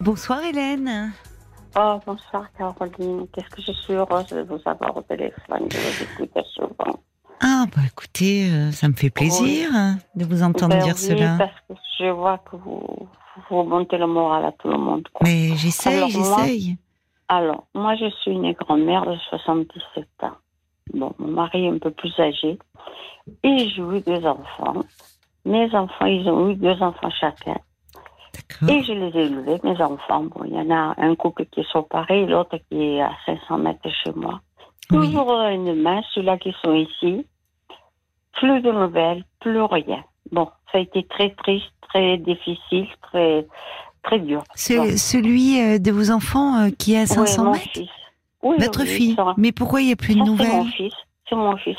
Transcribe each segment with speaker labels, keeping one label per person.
Speaker 1: Bonsoir Hélène.
Speaker 2: Oh, bonsoir Caroline. Qu'est-ce que je suis heureuse de vous avoir au téléphone, de vous écouter souvent.
Speaker 1: Ah, bah écoutez, euh, ça me fait plaisir hein, de vous entendre
Speaker 2: Ben
Speaker 1: dire
Speaker 2: oui,
Speaker 1: cela.
Speaker 2: parce que je vois que vous, vous montez le moral à tout le monde. quoi.
Speaker 1: Mais j'essaye,
Speaker 2: Alors, moi-
Speaker 1: j'essaye.
Speaker 2: Alors, moi, je suis une grand-mère de 77 ans. Bon, mon mari est un peu plus âgé. Et j'ai eu deux enfants. Mes enfants, ils ont eu deux enfants chacun. Et je les ai élevés, mes enfants. Bon, il y en a un couple qui est séparé, l'autre qui est à 500 mètres de chez moi.
Speaker 1: Oui.
Speaker 2: Toujours une main, ceux-là qui sont ici. Plus de nouvelles, plus rien. Bon, ça a été très triste, très difficile, très, très dur.
Speaker 1: Ce-
Speaker 2: Bon.
Speaker 1: celui euh, de vos enfants euh, qui est à 500
Speaker 2: Oui, mon
Speaker 1: mètres
Speaker 2: fils. Oui,
Speaker 1: Votre
Speaker 2: oui,
Speaker 1: fille Mais pourquoi il n'y a plus de
Speaker 2: ça, C'est mon
Speaker 1: nouvelles
Speaker 2: fils. C'est mon fils.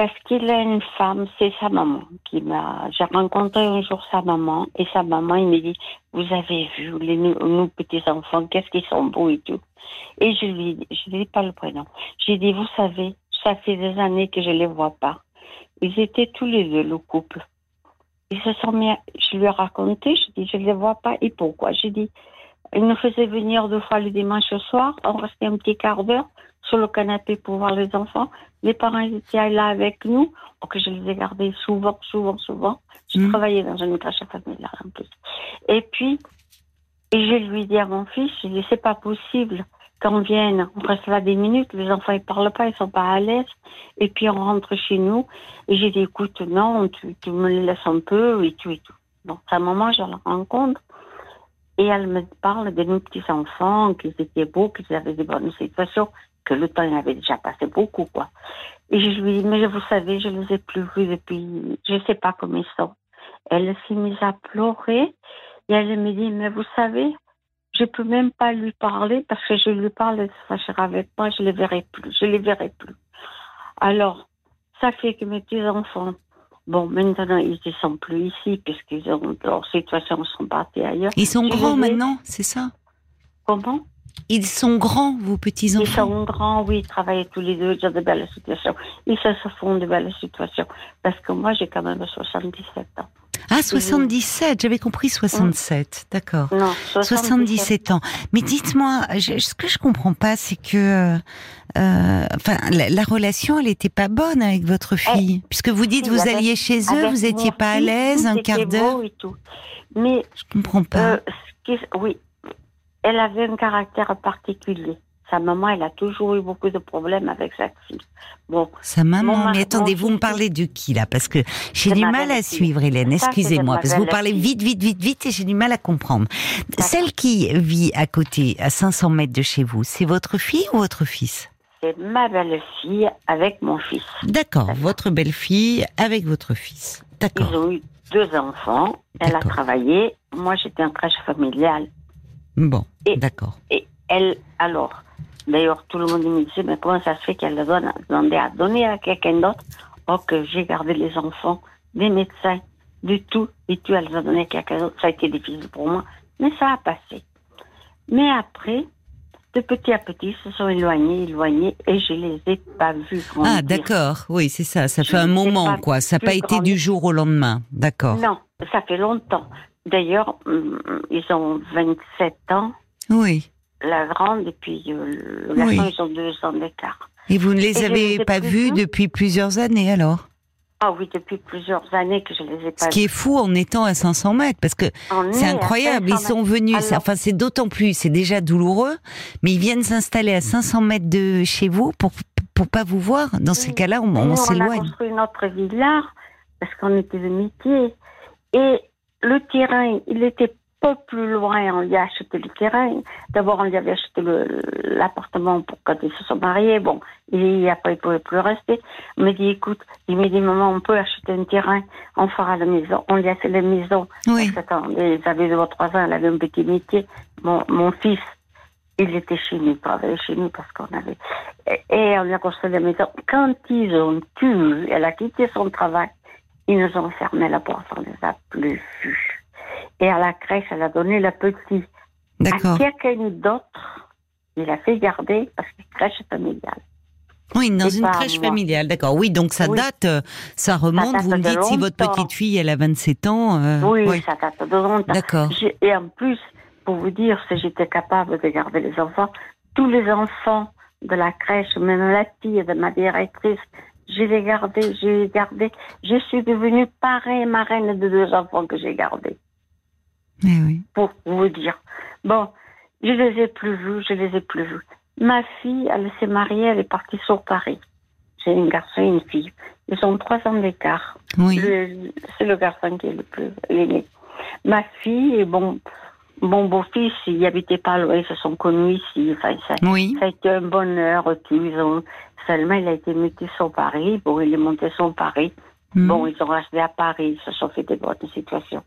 Speaker 2: Parce qu'il a une femme, c'est sa maman qui m'a. J'ai rencontré un jour sa maman et sa maman, il me dit Vous avez vu les, nous, nous, petits enfants, qu'est-ce qu'ils sont beaux et tout. Et je lui je dis pas le prénom. J'ai dit Vous savez, ça fait des années que je les vois pas. Ils étaient tous les deux, le couple. Ils se sont mis. Je lui ai raconté, je dis Je les vois pas. Et pourquoi? J'ai dit Ils nous faisaient venir deux fois le dimanche soir. On restait un petit quart d'heure sur le canapé pour voir les enfants. Les parents étaient là avec nous, que je les ai gardés souvent, souvent, souvent. Je
Speaker 1: Mhm.
Speaker 2: travaillais dans une crèche familiale en plus. Et puis, et je lui dis à mon fils, je dis, c'est pas possible qu'on vienne, on reste là des minutes, les enfants ils parlent pas, ils sont pas à l'aise, et puis on rentre chez nous. Et j'ai dit, écoute, non, tu, tu me les laisses un peu, et tout, et tout. Donc, à un moment, je la rencontre, et elle me parle de nos petits-enfants, qu'ils étaient beaux, qu'ils avaient des bonnes situations, que le temps il avait déjà passé beaucoup, quoi. Et je lui dis, mais vous savez, je les ai plus vus depuis, je sais pas comment ils sont. Elle s'est mise à pleurer, et elle me dit, mais vous savez, je peux même pas lui parler parce que je lui parle, elle se fâchera avec moi, je les verrai plus, je les verrai plus. Alors, ça fait que mes petits-enfants, bon, maintenant, ils ne sont plus ici puisqu'ils ont leur situation, sont partis ailleurs.
Speaker 1: Ils sont
Speaker 2: Je
Speaker 1: grands
Speaker 2: les
Speaker 1: maintenant, c'est ça?
Speaker 2: Comment?
Speaker 1: Ils sont grands, vos
Speaker 2: Ils
Speaker 1: petits-enfants
Speaker 2: sont grands, oui, ils travaillent tous les deux, ils ont de belles situations. Ils se font de belles situations. Parce que moi, j'ai quand même 77 ans.
Speaker 1: Ah, 77, j'avais compris 67, d'accord.
Speaker 2: Non,
Speaker 1: 77 ans. Mais dites-moi, ce que je comprends pas, c'est que, euh, euh, enfin, la, la relation, elle était pas bonne avec votre fille, puisque vous dites vous alliez chez eux, vous étiez
Speaker 2: mon
Speaker 1: pas à l'aise, un quart d'heure.
Speaker 2: Mais,
Speaker 1: Je comprends pas.
Speaker 2: euh, oui, elle avait un caractère particulier. Sa maman, elle a toujours eu beaucoup de problèmes avec sa fille. Bon,
Speaker 1: Sa maman,
Speaker 2: mari-
Speaker 1: mais attendez, vous me parlez de qui là? Parce que j'ai du
Speaker 2: ma
Speaker 1: mal à suivre, Hélène. Excusez-moi, parce que vous parlez vite, vite, vite, vite, et j'ai du mal à comprendre. Celle qui vit à côté, à 500 mètres de chez vous, c'est votre fille ou votre fils?
Speaker 2: C'est ma belle-fille avec mon fils.
Speaker 1: D'accord, votre belle-fille avec votre fils.
Speaker 2: Ils
Speaker 1: D'accord.
Speaker 2: ont eu deux enfants. Elle a travaillé. Moi, j'étais en crèche familiale.
Speaker 1: Bon, d'accord.
Speaker 2: Et elle, alors, d'ailleurs, tout le monde me disait, mais comment ça se fait qu'elle donne- demandé à donner à quelqu'un d'autre? Oh, que j'ai gardé les enfants, des médecins, du tout, et tout, elle les a donné à quelqu'un d'autre. Ça a été difficile pour moi, mais ça a passé. Mais après, de petit à petit, ils se sont éloignés, éloignés, et je les ai pas vus grandir.
Speaker 1: Ah, d'accord. Oui, c'est ça. Ça
Speaker 2: Je
Speaker 1: fait un moment, quoi. Ça n'a pas été du jour au lendemain. D'accord.
Speaker 2: Non, ça fait longtemps. D'ailleurs, hum, ils ont 27 ans,
Speaker 1: Oui.
Speaker 2: la grande, et puis euh, le garçon,
Speaker 1: Oui.
Speaker 2: ils ont deux ans d'écart.
Speaker 1: Et vous ne les
Speaker 2: Et
Speaker 1: avez
Speaker 2: les
Speaker 1: pas vus depuis plusieurs années, alors?
Speaker 2: Ah oui, depuis plusieurs années que je les ai pas
Speaker 1: Ce qui est fou en étant à 500 mètres, parce que c'est incroyable. Ils
Speaker 2: 500
Speaker 1: sont venus,
Speaker 2: Alors-
Speaker 1: enfin c'est d'autant plus, c'est déjà douloureux, mais ils viennent s'installer à 500 mètres de chez vous pour pour pas vous voir. Dans ces cas-là, on, on
Speaker 2: on a
Speaker 1: s'éloigne.
Speaker 2: construit notre villa parce qu'on était de métier. Et le terrain, il était pas plus loin. On lui a acheté le terrain. D'abord, on lui avait acheté l'appartement pour quand ils se sont mariés. Bon, et après, il pouvait plus rester. Il me dit, écoute, il me dit, maman, on peut acheter un terrain. On fera la maison. On lui a fait la maison.
Speaker 1: Oui.
Speaker 2: Parce ils avaient deux ou trois ans, elle avait un petit métier. Mon, mon fils, il était chez nous, il travaillait chez nous parce qu'on avait. Et, et on lui a construit la maison. Quand ils ont tué, elle a quitté son travail, ils nous ont fermé la porte, on ne les a plus vus. Et à la crèche, elle a donné la petite
Speaker 1: D'accord.
Speaker 2: à quelqu'un d'autre. Il a fait garder parce que crèche familiale.
Speaker 1: Oui, dans une crèche
Speaker 2: moi.
Speaker 1: familiale, d'accord. Oui, donc ça
Speaker 2: Oui.
Speaker 1: date, euh, ça remonte.
Speaker 2: date
Speaker 1: vous me dites si votre petite fille, elle a 27 ans. euh,
Speaker 2: oui,
Speaker 1: ouais.
Speaker 2: ça date de longtemps.
Speaker 1: D'accord.
Speaker 2: Et en plus, pour vous dire, si j'étais capable de garder les enfants, tous les enfants de la crèche, même la fille de ma directrice, je l'ai gardé, j'ai gardé. Je suis devenue parrain marraine de deux enfants que j'ai gardés.
Speaker 1: Eh oui.
Speaker 2: Pour vous dire. Bon, je les ai plus vus, je les ai plus vus. Ma fille, elle s'est mariée, elle est partie sur Paris. J'ai un garçon et une fille. Ils ont trois ans d'écart.
Speaker 1: Oui.
Speaker 2: C'est le garçon qui est le plus aîné. Ma fille, et bon, mon beau-fils, il habitait pas loin, ils se sont connus ici. Enfin, ça,
Speaker 1: Oui.
Speaker 2: ça a été un bonheur. Ils ont, seulement, il a été muté sur Paris. Bon, il est monté sur Paris.
Speaker 1: Mm.
Speaker 2: Bon, ils ont resté à Paris, ils se sont fait des bonnes situations.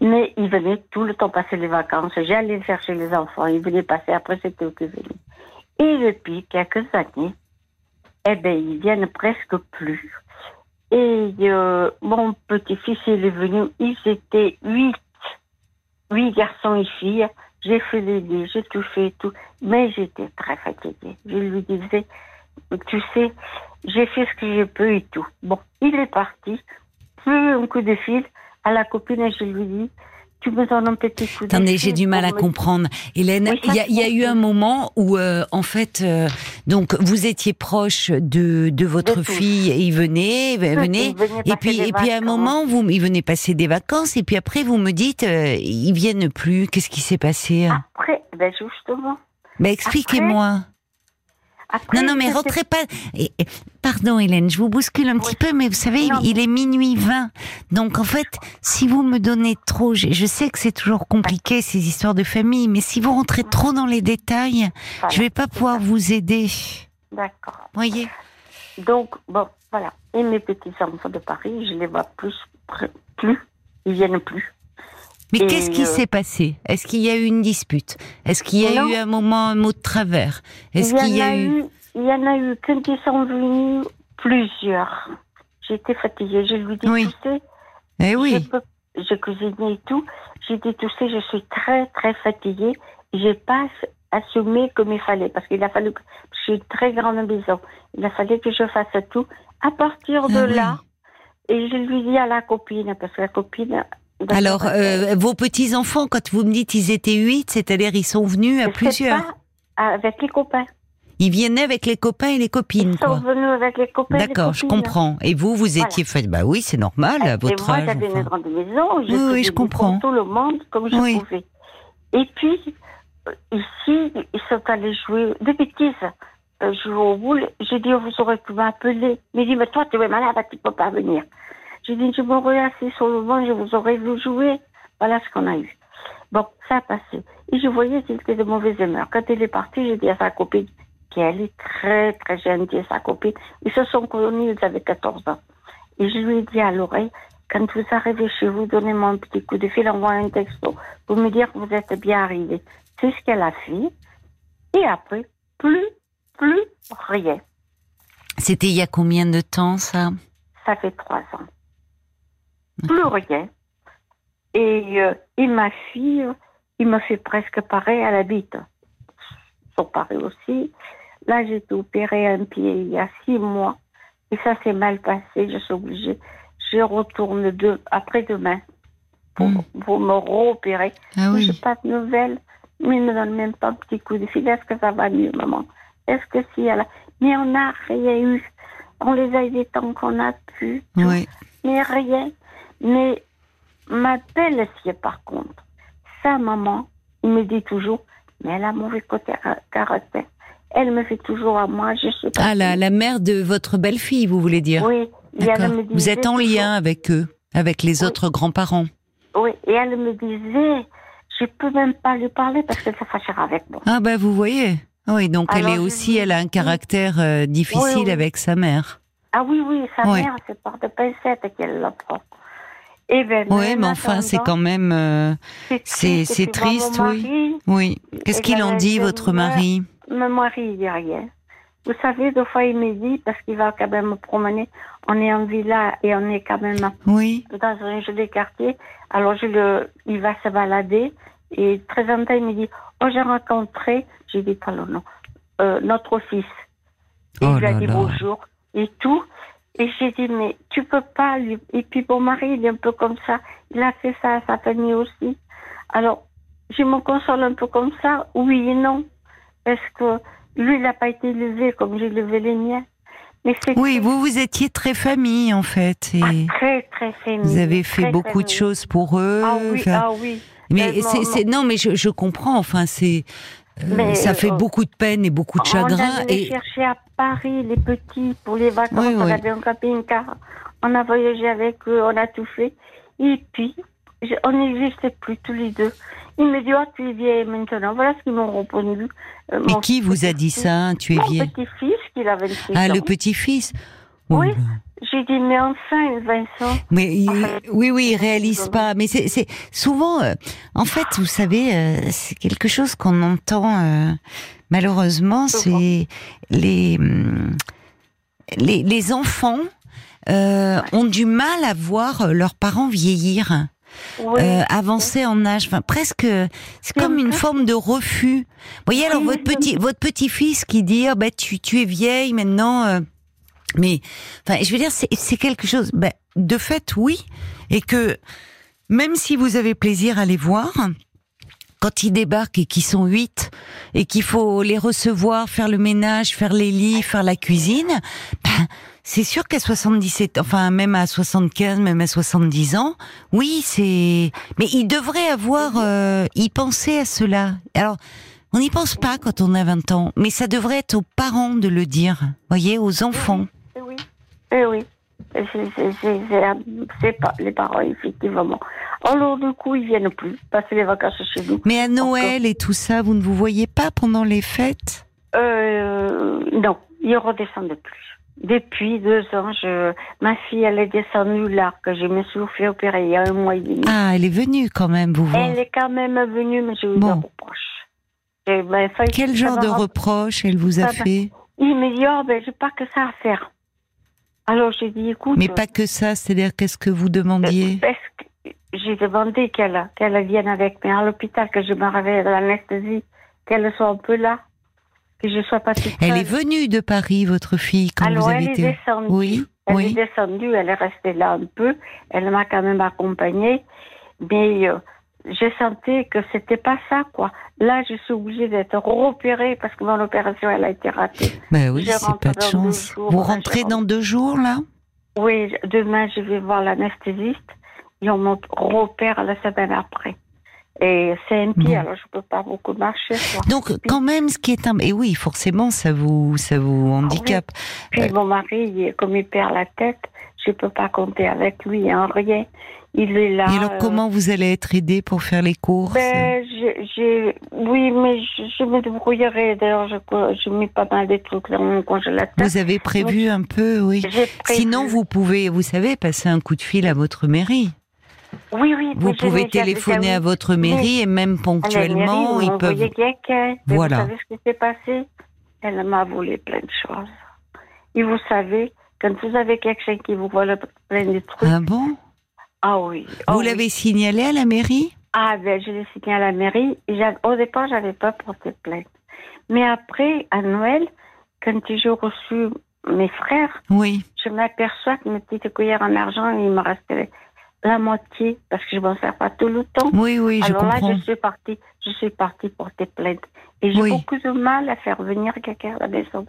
Speaker 2: Mais ils venaient tout le temps passer les vacances. J'allais chercher les enfants. Ils venaient passer. Après, c'était qui venaient. Et depuis quelques années, eh ben, ils viennent presque plus. Et euh, mon petit-fils, il est venu. Ils étaient huit. Huit garçons et filles. J'ai fait les lits, j'ai tout fait, tout. Mais j'étais très fatiguée. Je lui disais, tu sais, j'ai fait ce que je peux et tout. Bon, il est parti. Plus un coup de fil à la copine et je lui dis, tu me donnes un petit coup de
Speaker 1: Attendez, j'ai du mal à
Speaker 2: me-
Speaker 1: comprendre. Hélène,
Speaker 2: Oui,
Speaker 1: il y, a- il y a eu un moment où, euh, en fait, euh, donc vous étiez proche de, de votre
Speaker 2: De
Speaker 1: fille et il venait, Et puis, et puis à un moment, vous, il venait passer des vacances, et puis après, vous me dites, euh, ils viennent plus. Qu'est-ce qui s'est passé?
Speaker 2: Après, ben justement.
Speaker 1: Ben, expliquez-moi.
Speaker 2: Après,
Speaker 1: Non, non, mais rentrez pas. pardon, Hélène, je vous bouscule un petit peu, mais vous savez,
Speaker 2: Non.
Speaker 1: il est minuit 20. Donc, en fait, si vous me donnez trop, je, je sais que c'est toujours compliqué, ces histoires de famille, mais si vous rentrez trop dans les détails,
Speaker 2: Voilà,
Speaker 1: je vais pas pouvoir
Speaker 2: ça.
Speaker 1: vous aider.
Speaker 2: D'accord.
Speaker 1: Voyez
Speaker 2: Donc, bon, voilà. Et mes petits-enfants de Paris, je les vois plus, plus. Ils viennent plus.
Speaker 1: Mais qu'est-ce qui
Speaker 2: euh,
Speaker 1: s'est passé? Est-ce qu'il y a eu une dispute? Est-ce qu'il y a
Speaker 2: Non.
Speaker 1: eu un moment, un mot de travers? Est-ce
Speaker 2: il y
Speaker 1: qu'il y
Speaker 2: en
Speaker 1: a eu...
Speaker 2: Il y en a eu, quand ils sont venus, plusieurs. J'étais fatiguée. Je lui dis,
Speaker 1: Oui.
Speaker 2: tu sais,
Speaker 1: Eh
Speaker 2: je,
Speaker 1: oui.
Speaker 2: peux, je cuisinais et tout. J'ai dit, tu sais, je suis très, très fatiguée. J'ai pas assumé comme il fallait. Parce qu'il a fallu que je suis une très grande maison. Il a fallu que je fasse tout. À partir de
Speaker 1: Ah oui.
Speaker 2: là, et je lui dis à la copine, parce que la copine.
Speaker 1: Alors, euh, vos petits-enfants, quand vous me dites ils étaient huit, c'est-à-dire ils sont venus à
Speaker 2: Je sais
Speaker 1: plusieurs
Speaker 2: pas, avec les copains.
Speaker 1: Ils venaient avec les copains et les copines,
Speaker 2: Ils sont
Speaker 1: quoi.
Speaker 2: venus avec les copains.
Speaker 1: D'accord, je comprends. Et vous, vous
Speaker 2: Voilà.
Speaker 1: étiez fait... Bah oui, c'est normal, à votre
Speaker 2: moi,
Speaker 1: âge.
Speaker 2: j'avais
Speaker 1: enfin.
Speaker 2: une grande maison, je
Speaker 1: Oui, je comprends.
Speaker 2: tout le monde comme je
Speaker 1: Oui.
Speaker 2: pouvais. Et puis, euh, ici, ils sont allés jouer des bêtises. Euh, jouer au boule. J'ai dit, vous aurez pu m'appeler. Il dit, mais toi, tu es malade, tu peux pas venir. J'ai dit, je m'aurais assis sur le banc, je vous aurais vu jouer. Voilà ce qu'on a eu. Bon, ça a passé. Et je voyais qu'il était de mauvaise humeur. Quand il est parti, j'ai dit à sa copine, qu'elle est très, très gentille, sa copine. Ils se sont connus, ils avaient 14 ans. Et je lui ai dit à l'oreille, quand vous arrivez chez vous, donnez-moi un petit coup de fil, envoyez un texto pour me dire que vous êtes bien arrivé. C'est ce qu'elle a fait. Et après, plus, plus rien.
Speaker 1: C'était il y a combien de temps, ça?
Speaker 2: Ça fait trois ans. Plus rien. Et, euh, et ma fille, il me fait presque pareil, elle habite sur Paris aussi. Là, j'ai été opérée un pied il y a six mois. Et ça s'est mal passé, je suis obligée. Je retourne de, après-demain pour,
Speaker 1: Mm.
Speaker 2: pour me réopérer.
Speaker 1: Ah oui.
Speaker 2: J'ai pas de nouvelles. Mais il ne me donne même pas un petit coup de fil. Est-ce que ça va mieux, maman? Est-ce que si elle a... Mais on n'a rien eu. On les a aidés tant qu'on a pu.
Speaker 1: Oui.
Speaker 2: Mais rien. Mais ma belle-fille, par contre, sa maman, il me dit toujours, mais elle a mauvais côté caractère. Elle me fait toujours à moi, je sais pas.
Speaker 1: Ah, la, la mère de votre belle-fille, vous voulez dire
Speaker 2: Oui. Et elle
Speaker 1: Vous êtes en lien avec eux, avec les
Speaker 2: Oui.
Speaker 1: autres grands-parents
Speaker 2: Oui. Et elle me disait, je peux même pas lui parler parce qu'elle se fâchera avec moi.
Speaker 1: Ah ben vous voyez. Oui, donc elle est aussi, elle a un caractère euh, difficile
Speaker 2: Oui, oui.
Speaker 1: avec sa mère.
Speaker 2: Ah oui, oui, sa mère, c'est par de pincettes qu'elle la prend. Eh ben,
Speaker 1: Oui,
Speaker 2: en
Speaker 1: mais enfin, c'est quand même... euh,
Speaker 2: c'est triste.
Speaker 1: oui. Oui. Qu'est-ce
Speaker 2: Et
Speaker 1: qu'il en
Speaker 2: j'avais
Speaker 1: dit, votre mari?
Speaker 2: Mon mari, il dit rien. Vous savez, deux fois, il me dit, parce qu'il va quand même me promener, on est en villa et on est quand même
Speaker 1: Oui.
Speaker 2: dans un joli quartier. Alors, je le, il va se balader. Et très longtemps, il me dit, oh, j'ai rencontré, j'ai dit pas le nom, euh, notre fils. Et
Speaker 1: Oh
Speaker 2: il lui a dit
Speaker 1: là.
Speaker 2: bonjour et tout. Et j'ai dit, mais tu peux pas lui. Et puis, mon mari, il est un peu comme ça. Il a fait ça à sa famille aussi. Alors, je me console un peu comme ça, oui et non. Parce que lui, il n'a pas été élevé comme j'ai élevé les miens.
Speaker 1: Mais oui, vous, vous étiez très famille, en fait.
Speaker 2: Et ah, très, très famille.
Speaker 1: Vous avez fait beaucoup de choses pour eux.
Speaker 2: Ah oui, ah oui.
Speaker 1: Mais c'est, non, mais je, je comprends. Enfin, c'est, euh, ça fait euh, beaucoup de peine et beaucoup de chagrin.
Speaker 2: On a et chercher à Paris les petits pour les vacances. on avait un camping-car. On a voyagé avec eux, on a tout fait. Et puis, on n'existait plus tous les deux. Il me dit, oh, tu es vieille maintenant. Voilà ce qu'ils m'ont répondu.
Speaker 1: Euh, Mais qui vous a dit ça Tu es vieille
Speaker 2: Mon petit-fils, qui avait 26
Speaker 1: Ah, le petit-fils
Speaker 2: Oui. J'ai dit, mais enfin, Vincent.
Speaker 1: Mais oui, oui, il réalise pas. Mais c'est souvent, euh, en fait, vous savez, euh, c'est quelque chose qu'on entend malheureusement, c'est les, hum, les, les enfants ont du mal à voir leurs parents vieillir euh, avancer en âge, enfin presque, c'est comme une forme de refus. Vous voyez alors votre petit votre petit fils qui dit oh, bah tu tu es vieille maintenant, euh, mais enfin je veux dire c'est quelque chose. Bah, de fait oui, et que même si vous avez plaisir à les voir, quand ils débarquent et qu'ils sont huit et qu'il faut les recevoir, faire le ménage, faire les lits, faire la cuisine, ben, c'est sûr qu'à 77, enfin même à 75, même à 70 ans, oui, c'est. Mais ils devraient avoir euh, y penser à cela. Alors, on n'y pense pas quand on a 20 ans, mais ça devrait être aux parents de le dire, voyez, aux enfants.
Speaker 2: Oui, oui. C'est pas les parents, effectivement. Alors, du coup, ils viennent plus passer les vacances chez nous.
Speaker 1: Mais à Noël et tout ça, vous ne vous voyez pas pendant les fêtes?
Speaker 2: Euh, Non, ils redescendent plus. Depuis deux ans, je... ma fille, elle est descendue là, que je me suis fait opérer il y a un mois et demi.
Speaker 1: Ah, elle est venue quand même, vous voir.
Speaker 2: Elle est quand même venue, mais j'ai eu des reproches.
Speaker 1: Ben, Quel genre de reproches elle vous a fait?
Speaker 2: Il me dit, oh, ben, j'ai pas que ça à faire. Alors, j'ai dit, écoute.
Speaker 1: Mais pas que ça, c'est-à-dire, qu'est-ce que vous demandiez?
Speaker 2: Parce que j'ai demandé qu'elle qu'elle vienne avec moi à l'hôpital, que je me réveille à l'anesthésie, qu'elle soit un peu là que je sois pas
Speaker 1: Elle est venue de Paris, votre fille, quand vous avez
Speaker 2: elle
Speaker 1: été.
Speaker 2: Est descendue. Oui. Elle est descendue, elle est restée là un peu. Elle m'a quand même accompagnée, mais euh, j'ai senti que c'était pas ça, quoi. Là, je suis obligée d'être repérée parce que mon opération, elle a été ratée.
Speaker 1: Ben oui, c'est pas de chance. vous rentrez dans deux jours, là?
Speaker 2: Oui, demain, je vais voir l'anesthésiste et on me repère la semaine après. Et c'est un pied, alors je peux pas beaucoup marcher.
Speaker 1: Donc quand même, ce qui est un, et oui, forcément, ça vous, ça vous handicape.
Speaker 2: Puis euh, mon mari, comme il perd la tête, je peux pas compter avec lui en rien. Il est là.
Speaker 1: Et alors, comment vous allez être aidé pour faire les courses
Speaker 2: ben, j'ai, oui, mais je, me débrouillerai. D'ailleurs, je, je mets pas mal de trucs dans mon congélateur.
Speaker 1: Vous avez prévu un peu, oui. Sinon, vous pouvez, vous savez, passer un coup de fil à votre mairie.
Speaker 2: Oui, oui.
Speaker 1: Vous pouvez téléphoner à votre mairie et même ponctuellement, ils peuvent.
Speaker 2: Voilà. Vous savez ce qui s'est passé? Elle m'a volé plein de choses. Et vous savez, quand vous avez quelqu'un qui vous vole plein de trucs.
Speaker 1: Ah bon?
Speaker 2: Ah oui.
Speaker 1: vous
Speaker 2: oh
Speaker 1: l'avez signalé à la mairie?
Speaker 2: Ah ben, je l'ai signalé à la mairie. Et au départ, j'avais pas porté plainte. Mais après, à Noël, quand j'ai reçu mes frères,
Speaker 1: oui.
Speaker 2: je m'aperçois que mes petites cuillères en argent, il me restait la moitié parce que je m'en sers pas tout le temps.
Speaker 1: Oui, oui, je
Speaker 2: Alors
Speaker 1: comprends.
Speaker 2: là, je suis partie, je suis partie porter plainte. Et j'ai beaucoup de mal à faire venir quelqu'un à la maison.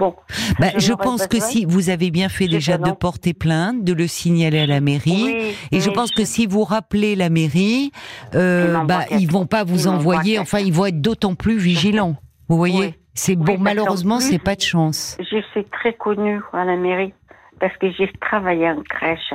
Speaker 2: Bon.
Speaker 1: Bah, je, pense que si vous avez bien fait déjà de porter plainte, de le signaler à la mairie, et je pense que si vous rappelez la mairie, euh, bah, ils vont pas vous envoyer. Enfin, ils vont être d'autant plus vigilants. Vous voyez, c'est bon. Malheureusement, c'est pas de chance.
Speaker 2: Je suis très connue à la mairie parce que j'ai travaillé en crèche.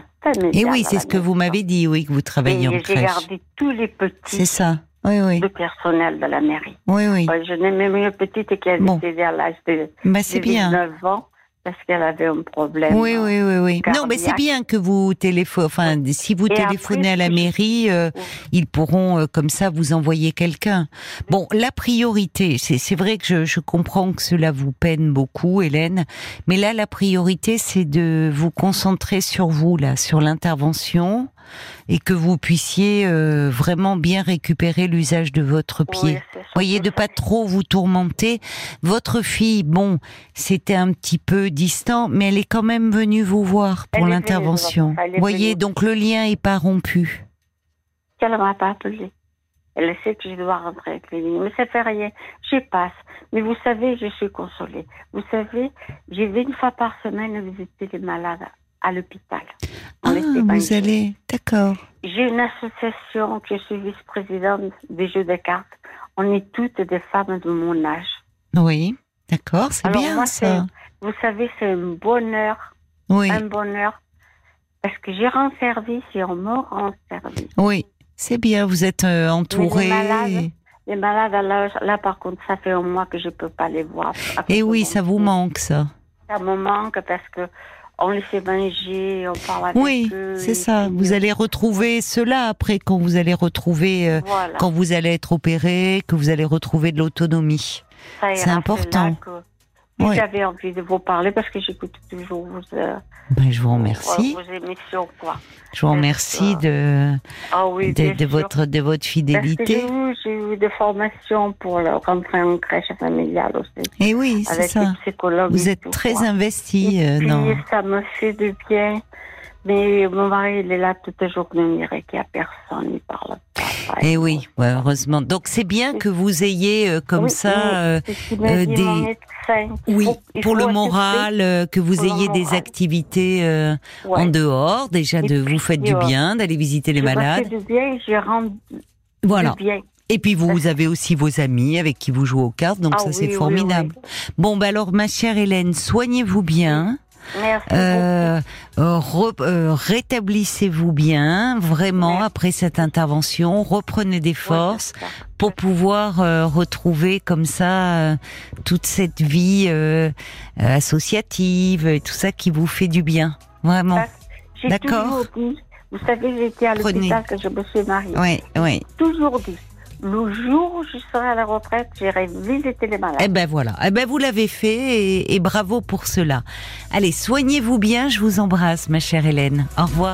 Speaker 1: Et oui, c'est ce que vous m'avez dit, oui, que vous travaillez en crèche.
Speaker 2: J'ai gardé tous les petits.
Speaker 1: C'est ça. Oui, oui.
Speaker 2: Le personnel de la mairie.
Speaker 1: Oui, oui.
Speaker 2: je n'ai même une petite qui a bon. décédé à l'âge de, bah, 19 ans parce qu'elle avait un problème.
Speaker 1: Oui, oui, oui, oui. Non, mais c'est bien que vous téléphonez. Enfin, si vous téléphonez à la mairie, euh, ils pourront euh, comme ça vous envoyer quelqu'un. Bon, la priorité, c'est vrai que je, je, comprends que cela vous peine beaucoup, Hélène, mais là, la priorité, c'est de vous concentrer sur vous, là, sur l'intervention et que vous puissiez euh, vraiment bien récupérer l'usage de votre pied. Voyez, de pas trop vous tourmenter. Votre fille, bon, c'était un petit peu distant, mais elle est quand même venue vous voir pour l'intervention. Voyez, donc le lien est pas rompu.
Speaker 2: Elle m'a pas appelé. Elle sait que je dois rentrer à la clinique. Mais ça fait rien. Je passe. Mais vous savez, je suis consolée. Vous savez, j'y vais une fois par semaine visiter les malades à l'hôpital.
Speaker 1: Ah, vous allez, d'accord.
Speaker 2: J'ai une association que je suis vice-présidente des jeux de cartes. On est toutes des femmes de mon âge.
Speaker 1: Oui, d'accord, c'est bien ça.
Speaker 2: Vous savez, c'est un bonheur.
Speaker 1: Oui.
Speaker 2: Un bonheur. Parce que j'ai rend service et on me rend service.
Speaker 1: Oui, c'est bien, vous êtes euh, entouré.
Speaker 2: Les malades, là, par contre, ça fait un mois que je ne peux pas les voir.
Speaker 1: Et oui, ça vous manque, ça.
Speaker 2: Ça me manque parce que on les fait manger, on parle avec
Speaker 1: oui, eux. Oui, c'est ça. Vous allez retrouver cela après quand vous allez retrouver, euh, quand vous allez être opéré, que vous allez retrouver de l'autonomie. C'est important.
Speaker 2: J'avais envie de vous parler parce que j'écoute toujours vos, euh,
Speaker 1: ben, je vous remercie.
Speaker 2: Vos, émissions, quoi.
Speaker 1: Je vous remercie de,
Speaker 2: ah oui,
Speaker 1: de, votre, de votre fidélité.
Speaker 2: J'ai eu, eu, des formations pour rentrer en crèche familiale aussi.
Speaker 1: Et eh oui, c'est ça. Vous êtes très investi. Euh,
Speaker 2: puis, ça me fait du bien mais mon mari, il est là toute la journée, on dirait qu'il n'y a personne, il parle pas.
Speaker 1: Eh oui, heureusement. Donc c'est bien que vous ayez euh, comme ça euh,
Speaker 2: euh, des.
Speaker 1: Oui, pour le moral, que vous ayez des activités en dehors, déjà de vous faites du bien, d'aller visiter les malades.
Speaker 2: Je du bien, je rends
Speaker 1: voilà.
Speaker 2: du bien.
Speaker 1: Et puis vous, avez aussi vos amis avec qui vous jouez aux cartes, donc ah ça c'est formidable. Bon, bah alors ma chère Hélène, soignez-vous bien.
Speaker 2: Merci euh,
Speaker 1: euh, rétablissez-vous bien, vraiment, après cette intervention. Reprenez des forces pour pouvoir euh, retrouver comme ça toute cette vie associative et tout ça qui vous fait du bien. Vraiment. D'accord
Speaker 2: Vous savez, j'étais à l'hôpital que je me suis mariée.
Speaker 1: Oui, oui.
Speaker 2: Toujours dit le jour où je serai à la retraite, j'irai visiter les malades.
Speaker 1: Eh ben voilà, eh ben vous l'avez fait et, bravo pour cela. Allez, soignez-vous bien, je vous embrasse ma chère Hélène. Au revoir.